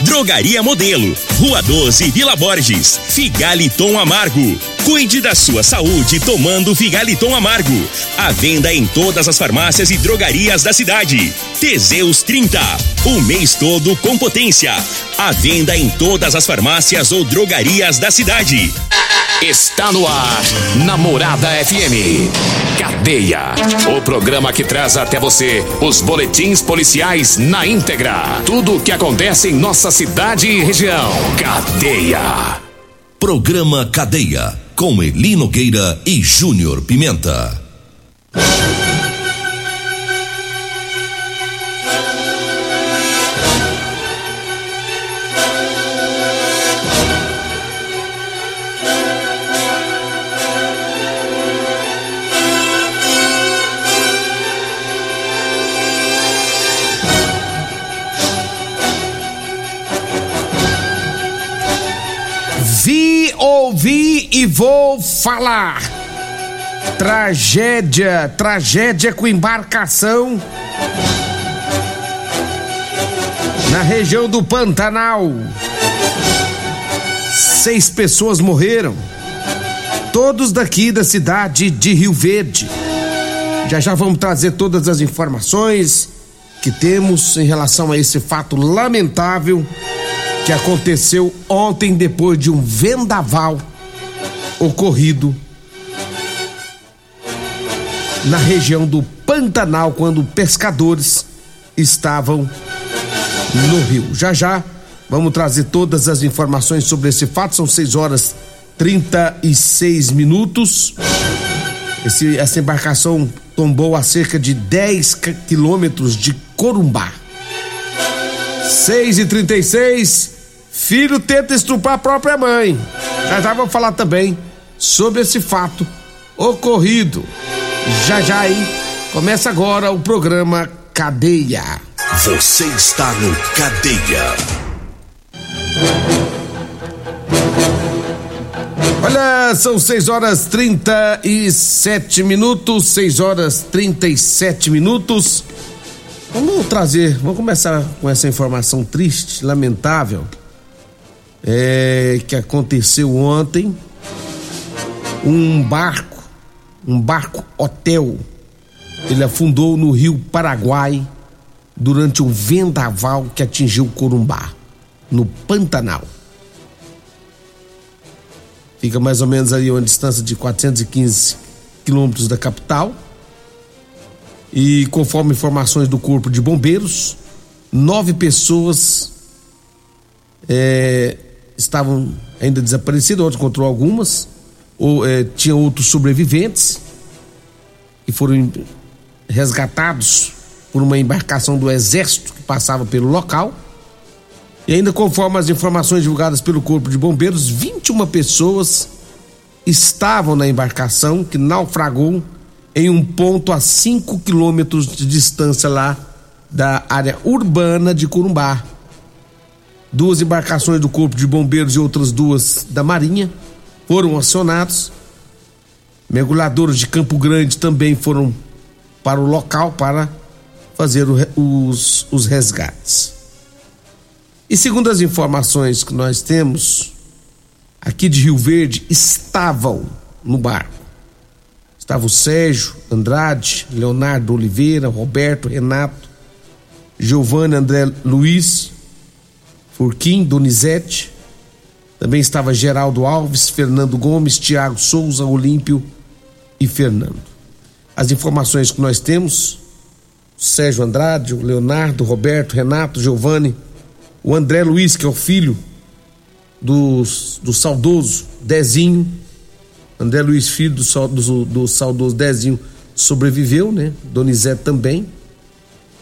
Drogaria Modelo, Rua 12, Vila Borges. Figaliton Amargo. Cuide da sua saúde tomando Figaliton Amargo. A venda em todas as farmácias e drogarias da cidade. Teseus 30. O mês todo com potência. A venda em todas as farmácias ou drogarias da cidade. Está no ar, Namorada FM. Cadeia. O programa que traz até você os boletins policiais na íntegra. Tudo o que acontece em nossa cidade e região. Cadeia. Programa Cadeia. Com Elino Gueira e Júnior Pimenta. Ouvi e vou falar. Tragédia, tragédia com embarcação na região do Pantanal. Seis pessoas morreram, todos daqui da cidade de Rio Verde. Já já vamos trazer todas as informações que temos em relação a esse fato lamentável que aconteceu ontem depois de um vendaval ocorrido na região do Pantanal quando pescadores estavam no rio. Já já vamos trazer todas as informações sobre esse fato. São 6 horas 36 minutos. Esse, essa embarcação tombou a cerca de 10 quilômetros de Corumbá. 6 e 36 Filho tenta estuprar a própria mãe. Já já vou falar também sobre esse fato ocorrido. Já já aí começa agora o programa Cadeia. Você está no Cadeia. Olha, são 6 horas 37 minutos, 6 horas 37 minutos. Vamos trazer, vamos começar com essa informação triste, lamentável é, que aconteceu ontem. Um barco, um barco hotel, ele afundou no rio Paraguai durante um vendaval que atingiu Corumbá, no Pantanal. Fica mais ou menos ali uma distância de 415 quilômetros da capital. E conforme informações do Corpo de Bombeiros, nove pessoas é, estavam ainda desaparecidas, outros encontrou algumas, ou é, tinha outros sobreviventes que foram resgatados por uma embarcação do exército que passava pelo local. E ainda conforme as informações divulgadas pelo Corpo de Bombeiros, 21 pessoas estavam na embarcação que naufragou em um ponto a 5 quilômetros de distância lá da área urbana de Corumbá duas embarcações do Corpo de Bombeiros e outras duas da Marinha foram acionados. Mergulhadores de Campo Grande também foram para o local para fazer os, os resgates. E segundo as informações que nós temos, aqui de Rio Verde estavam no barco. Estavam o Sérgio Andrade, Leonardo Oliveira, Roberto, Renato, Giovanni André Luiz, Furquim, Donizete, também estava Geraldo Alves, Fernando Gomes, Tiago Souza, Olímpio e Fernando. As informações que nós temos, Sérgio Andrade, Leonardo, Roberto, Renato, Giovanni, o André Luiz, que é o filho do, do saudoso Dezinho, André Luiz, filho do, do, do saudoso Dezinho, sobreviveu, né? Donizete também.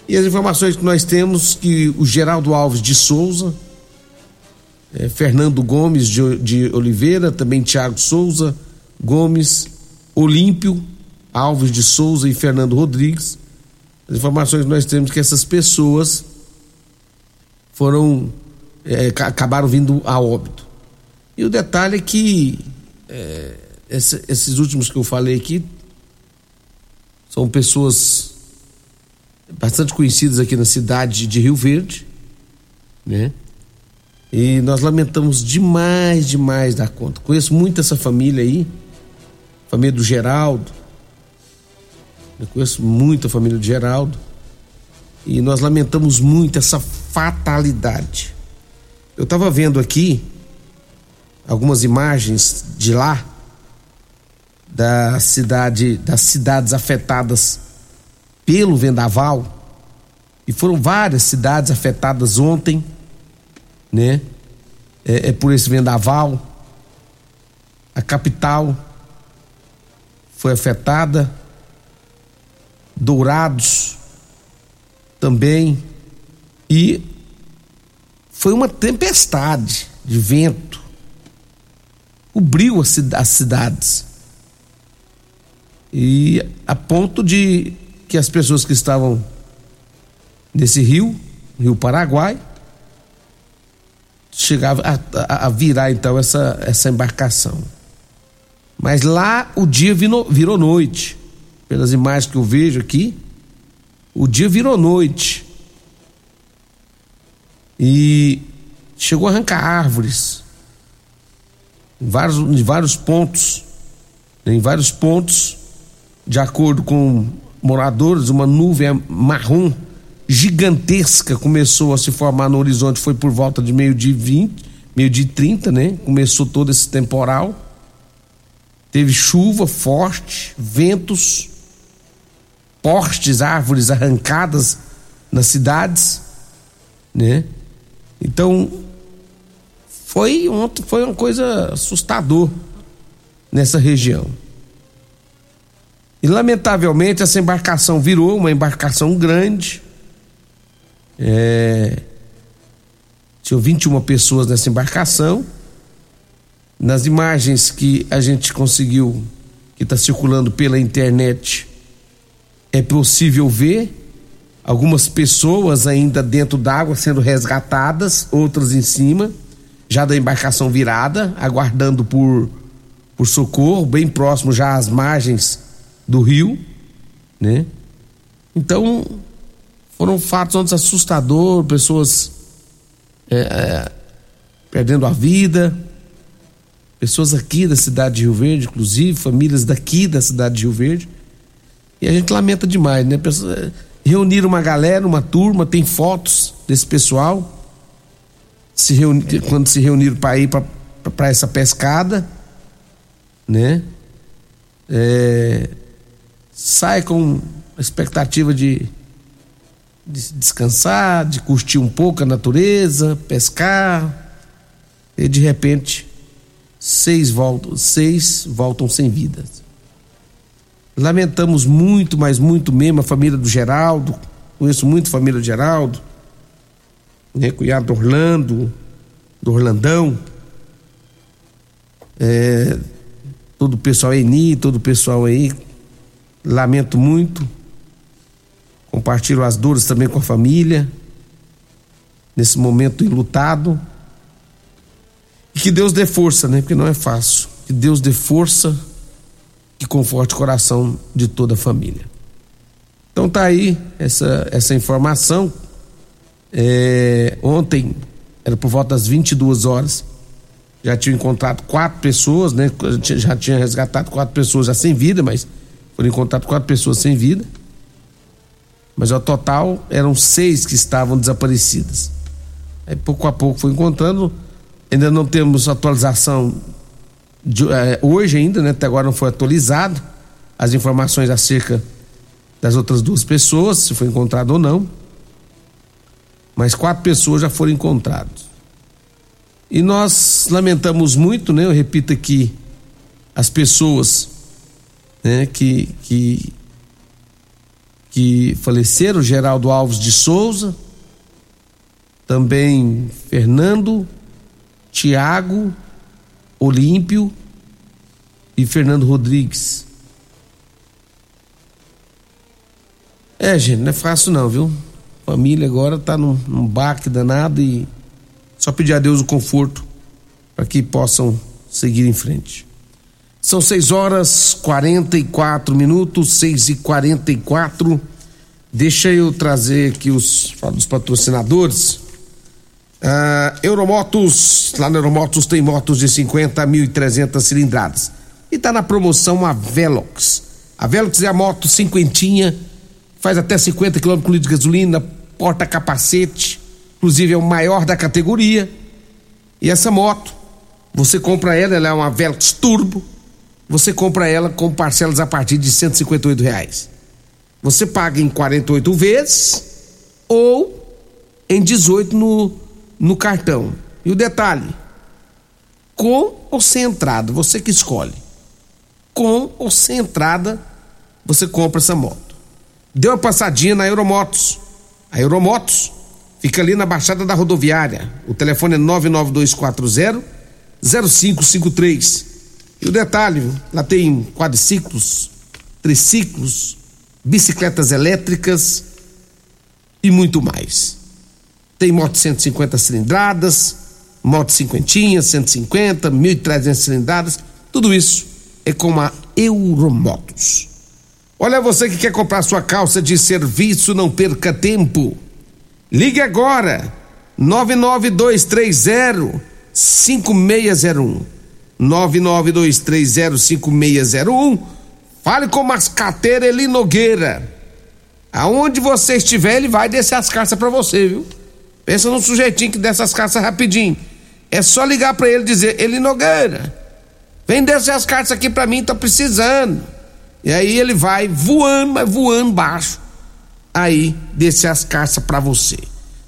E as informações que nós temos que o Geraldo Alves de Souza, é, Fernando Gomes de, de Oliveira, também Tiago Souza, Gomes, Olímpio, Alves de Souza e Fernando Rodrigues. As informações que nós temos que essas pessoas foram é, acabaram vindo a óbito. E o detalhe é que é, esse, esses últimos que eu falei aqui são pessoas bastante conhecidas aqui na cidade de Rio Verde, né? E nós lamentamos demais, demais da conta. Conheço muito essa família aí, família do Geraldo. Eu conheço muito a família do Geraldo. E nós lamentamos muito essa fatalidade. Eu estava vendo aqui algumas imagens de lá da cidade, das cidades afetadas pelo vendaval. E foram várias cidades afetadas ontem, né? É, é por esse vendaval. A capital foi afetada. Dourados também. E foi uma tempestade de vento. Cobriu as cidades. E a ponto de que as pessoas que estavam nesse rio, Rio Paraguai, chegava a, a, virar então essa, essa embarcação. Mas lá o dia virou, virou noite. Pelas imagens que eu vejo aqui, o dia virou noite. E chegou a arrancar árvores em vários, em vários pontos. Em vários pontos, de acordo com moradores, uma nuvem marrom gigantesca começou a se formar no horizonte, foi por volta de meio-dia 20, meio-dia 30, né? Começou todo esse temporal. Teve chuva forte, ventos, postes, árvores arrancadas nas cidades, né? Então, foi, ontem foi uma coisa assustador nessa região. E lamentavelmente essa embarcação virou uma embarcação grande. É... Tinham 21 pessoas nessa embarcação. Nas imagens que a gente conseguiu, que está circulando pela internet, é possível ver algumas pessoas ainda dentro d'água sendo resgatadas, outras em cima, já da embarcação virada, aguardando por, por socorro, bem próximo já às margens do rio, né? Então, foram fatos antes assustadores, pessoas é, é, perdendo a vida, pessoas aqui da cidade de Rio Verde, inclusive, famílias daqui da cidade de Rio Verde. E a gente lamenta demais, né? Pessoas, é, reunir uma galera, uma turma, tem fotos desse pessoal se reunir, quando se reuniram para ir para essa pescada, né? É, sai com expectativa de, de descansar, de curtir um pouco a natureza, pescar, e de repente seis voltam, seis voltam sem vida. Lamentamos muito, mas muito mesmo a família do Geraldo, conheço muito a família do Geraldo, né, cunhado do Orlando, do Orlandão, é, todo o pessoal Eni, todo o pessoal aí Lamento muito. Compartilho as dores também com a família. Nesse momento enlutado. E que Deus dê força, né? Porque não é fácil. Que Deus dê força e conforte o coração de toda a família. Então tá aí essa, essa informação. É, ontem, era por volta das 22 horas, já tinha encontrado quatro pessoas, né? Já tinha resgatado quatro pessoas já sem vida, mas foram encontradas quatro pessoas sem vida, mas ao total eram seis que estavam desaparecidas. Aí pouco a pouco foi encontrando, ainda não temos atualização de, é, hoje ainda, né? Até agora não foi atualizado as informações acerca das outras duas pessoas, se foi encontrado ou não. Mas quatro pessoas já foram encontradas. E nós lamentamos muito, né? Eu repito aqui, as pessoas né, que, que, que faleceram, Geraldo Alves de Souza, também Fernando, Tiago, Olímpio e Fernando Rodrigues. É, gente, não é fácil não, viu? Família agora tá num, num baque danado e só pedir a Deus o conforto para que possam seguir em frente. São 6 horas 44 minutos, 6 e 44 Deixa eu trazer aqui os, os patrocinadores. Uh, Euromotos, lá na Euromotos tem motos de 50 a 1.300 cilindradas. E tá na promoção a Velox. A Velox é a moto cinquentinha, faz até 50 km de gasolina, porta capacete, inclusive é o maior da categoria. E essa moto, você compra ela, ela é uma Velox Turbo, você compra ela com parcelas a partir de 158 reais. Você paga em 48 vezes ou em 18 no, no cartão. E o detalhe: com ou sem entrada, você que escolhe. Com ou sem entrada, você compra essa moto. Deu uma passadinha na Euromotos. A Euromotos fica ali na Baixada da Rodoviária. O telefone é 99240 0553. E o detalhe, lá tem quadriciclos, triciclos, bicicletas elétricas e muito mais. Tem moto 150 cilindradas, moto cinquentinha, 150, 1.300 cilindradas, tudo isso é com a Euromotos. Olha você que quer comprar sua calça de serviço, não perca tempo. Ligue agora, 99230 5601. 99230 5601. Fale com o Mascateiro Eli Nogueira. Aonde você estiver, ele vai descer as carças para você, viu? Pensa num sujeitinho que desce as carças rapidinho. É só ligar para ele e dizer: Eli Nogueira, vem descer as cartas aqui para mim, tá precisando. E aí ele vai voando, mas voando baixo. Aí descer as carças para você.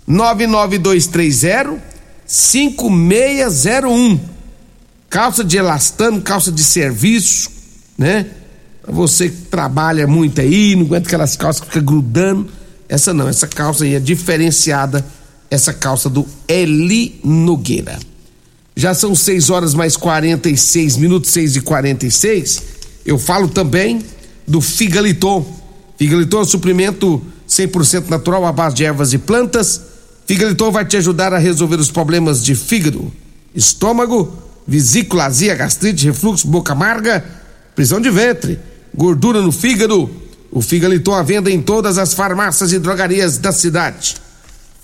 99230 5601. Calça de elastano, calça de serviço, né? Você que trabalha muito aí, não aguenta aquelas calças que ficam grudando. Essa não, essa calça aí é diferenciada, essa calça do Eli Nogueira. Já são 6 horas mais 46 minutos, 6 e 46. Eu falo também do Figaliton. Figaliton é um suplemento 100% natural à base de ervas e plantas. Figaliton vai te ajudar a resolver os problemas de fígado, estômago, vesícula, azia, gastrite, refluxo, boca amarga, prisão de ventre, gordura no fígado. O Figaliton à venda em todas as farmácias e drogarias da cidade.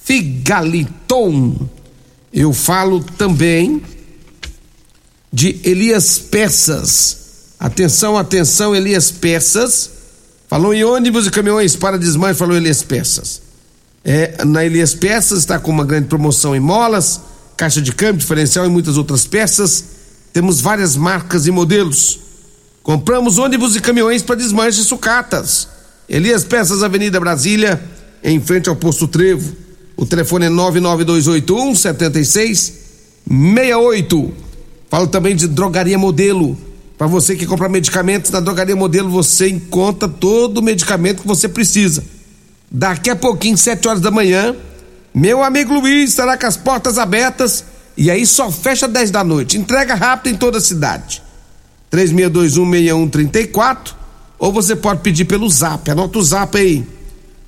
Figaliton. Eu falo também de Elias Peças. Atenção, atenção, Elias Peças. Falou em ônibus e caminhões para desmanche, falou Elias Peças. É, na Elias Peças está com uma grande promoção em molas, caixa de câmbio, diferencial e muitas outras peças. Temos várias marcas e modelos. Compramos ônibus e caminhões para desmanche e sucatas. Elias Peças, Avenida Brasília, em frente ao posto Trevo. O telefone é 99281 7668. Falo também de drogaria modelo. Para você que compra medicamentos na drogaria modelo, você encontra todo o medicamento que você precisa. Daqui a pouquinho, 7 horas da manhã, meu amigo Luiz estará com as portas abertas e aí só fecha 10 da noite. Entrega rápido em toda a cidade. 36216134 ou você pode pedir pelo Zap. Anota o Zap aí.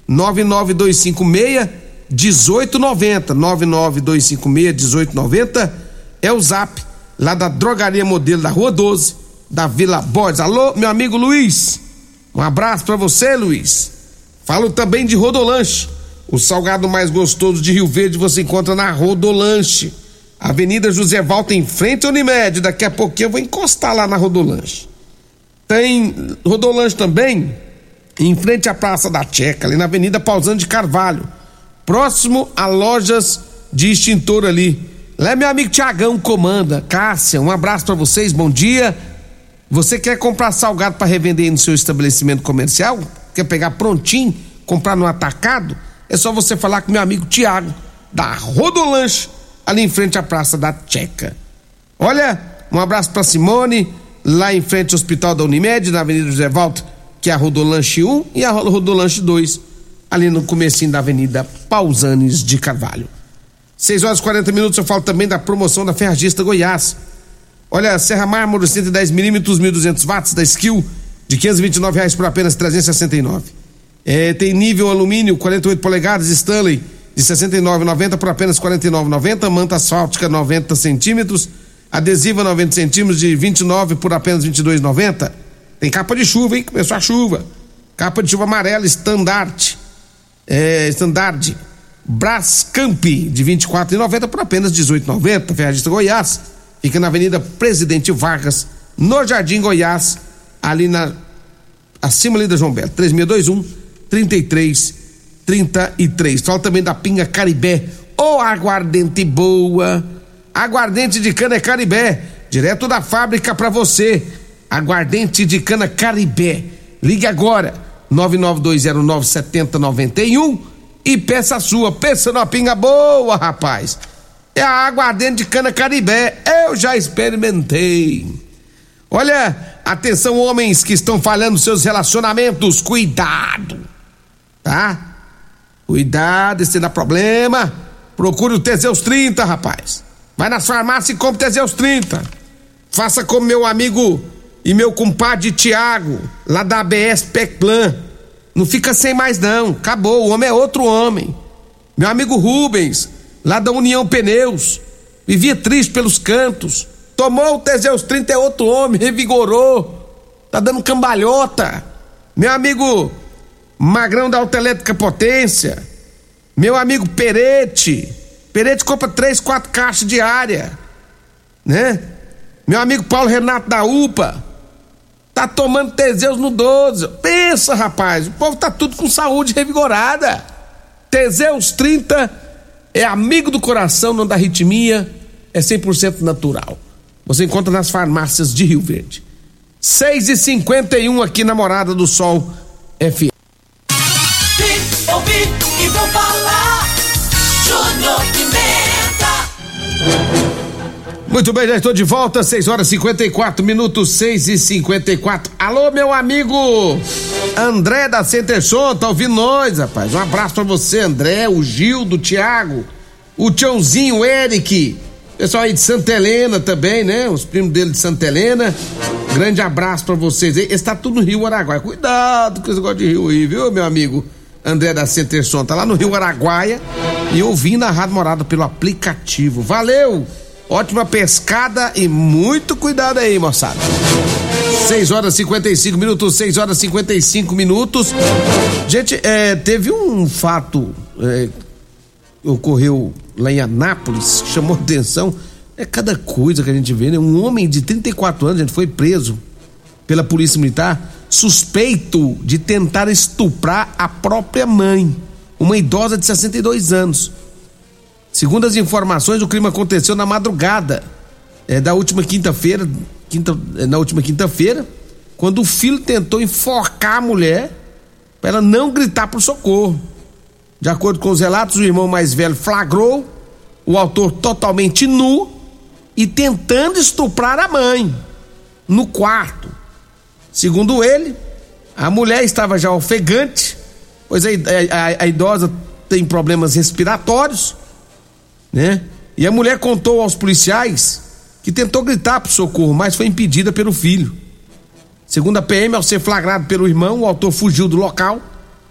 99256 1890. 99256 1890 é o Zap lá da Drogaria Modelo da Rua 12, da Vila Borges. Alô, meu amigo Luiz. Um abraço para você, Luiz. Falo também de Rodolanche. O salgado mais gostoso de Rio Verde você encontra na Rodolanche Avenida José Valta em frente ao Unimed. Daqui a pouquinho eu vou encostar lá na Rodolanche. Tem Rodolanche também em frente à Praça da Checa, ali na Avenida Pausando de Carvalho. Próximo a lojas de extintor ali. Lá é meu amigo Tiagão comanda. Cássia, um abraço para vocês, bom dia. Você quer comprar salgado para revender no seu estabelecimento comercial? Quer pegar prontinho, comprar no atacado? É só você falar com meu amigo Tiago, da Rodolanche ali em frente à Praça da Checa. Olha, um abraço para Simone, lá em frente ao Hospital da Unimed, na Avenida José Valto, que é a Rodolanche 1 e a Rodolanche 2, ali no comecinho da Avenida Pausanes de Carvalho. 6 horas e 40 minutos, eu falo também da promoção da Ferragista Goiás. Olha, Serra Mármore 110 milímetros, 1.200 watts da Skill, de 529 reais por apenas 369. É, tem nível alumínio, 48 polegadas, Stanley, de 69,90 por apenas 49,90. Manta asfáltica 90 centímetros adesiva 90 centímetros de 29 por apenas 22,90. Tem capa de chuva, hein? Começou a chuva. Capa de chuva amarela, estandarte. É, estandarte. Brascamp de 24,90 por apenas 18,90. Ferragista Goiás. Fica na Avenida Presidente Vargas, no Jardim Goiás, ali na acima ali da João Belo. 3621 3333. Fala também da Pinga Caribé. Ô oh, aguardente boa Aguardente de cana Caribé, direto da fábrica para você. Aguardente de cana Caribé. Ligue agora, 992097091 e peça a sua. Pensa numa pinga boa, rapaz. É a aguardente de cana Caribé. Eu já experimentei. Olha, atenção homens que estão falhando seus relacionamentos, cuidado. Tá? Cuidado, esse dá problema. Procure o Teseus 30, rapaz. Vai nas farmácias e compre Teseus 30. Faça como meu amigo e meu compadre Tiago, lá da ABS Pecplan. Não fica sem mais não, acabou, o homem é outro homem. Meu amigo Rubens, lá da União Pneus, vivia triste pelos cantos. Tomou o Teseus 30 é outro homem, revigorou. Tá dando cambalhota. Meu amigo Magrão da Autoelétrica Potência, meu amigo Perete, Peretti compra três, quatro caixas diária, né? Meu amigo Paulo Renato da UPA tá tomando Teseus no 12. Pensa, rapaz, o povo tá tudo com saúde revigorada. Teseus 30 é amigo do coração, não dá arritmia, é 100% natural. Você encontra nas farmácias de Rio Verde. 6 e 51 aqui na Morada do Sol FM. Muito bem, já estou de volta, 6 horas 54 minutos, 6 e 54. Alô, meu amigo André da Centerson, tá ouvindo nós, rapaz? Um abraço pra você, André, o Gildo, o Thiago, o Tiãozinho, o Eric, pessoal aí de Santa Helena também, né? Os primos dele de Santa Helena. Grande abraço pra vocês. Está tudo no Rio Araguaia. Cuidado com esse negócio de rio aí, viu, meu amigo? André da Centerson, tá lá no Rio Araguaia e ouvindo a Rádio Morada pelo aplicativo. Valeu! Ótima pescada e muito cuidado aí, moçada. 6 horas 55 minutos, 6 horas 55 minutos. Gente, é, teve um fato é, ocorreu lá em Anápolis, chamou atenção. É cada coisa que a gente vê, né? Um homem de 34 anos, gente foi preso pela Polícia Militar, suspeito de tentar estuprar a própria mãe, uma idosa de 62 anos. Segundo as informações, o crime aconteceu na madrugada é, da última quinta-feira, quinta, é, na última quinta-feira, quando o filho tentou enforcar a mulher para ela não gritar por socorro. De acordo com os relatos, o irmão mais velho flagrou o autor totalmente nu e tentando estuprar a mãe no quarto. Segundo ele, a mulher estava já ofegante, pois a, a, a idosa tem problemas respiratórios né? E a mulher contou aos policiais que tentou gritar por socorro, mas foi impedida pelo filho. Segundo a PM, ao ser flagrado pelo irmão, o autor fugiu do local,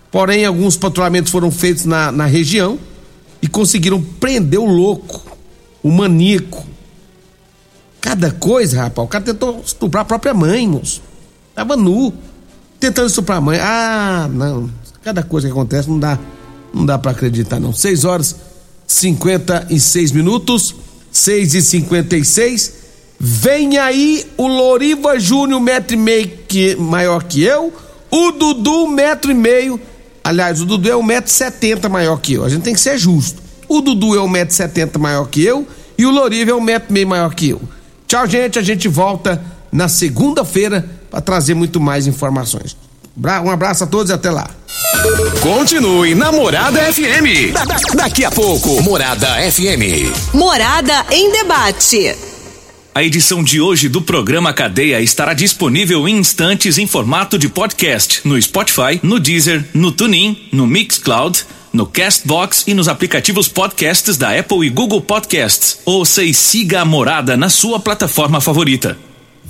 porém alguns patrulhamentos foram feitos na, na região e conseguiram prender o louco, o maníaco. Cada coisa, rapaz, o cara tentou estuprar a própria mãe, moço. Tava nu, tentando estuprar a mãe. Ah, não. Cada coisa que acontece não dá, não dá para acreditar não. Seis horas 56 minutos, 6 e 56 Vem aí o Loriva Júnior, metro e meio que, maior que eu. O Dudu, metro e meio. Aliás, o Dudu é um metro e setenta maior que eu. A gente tem que ser justo. O Dudu é um metro e setenta maior que eu. E o Loriva é um metro e meio maior que eu. Tchau, gente. A gente volta na segunda-feira para trazer muito mais informações. Um abraço a todos e até lá. Continue na Morada FM. Da, da, daqui a pouco, Morada FM. Morada em debate. A edição de hoje do programa Cadeia estará disponível em instantes em formato de podcast no Spotify, no Deezer, no TuneIn, no Mixcloud, no Castbox e nos aplicativos podcasts da Apple e Google Podcasts. Ouça e siga a Morada na sua plataforma favorita.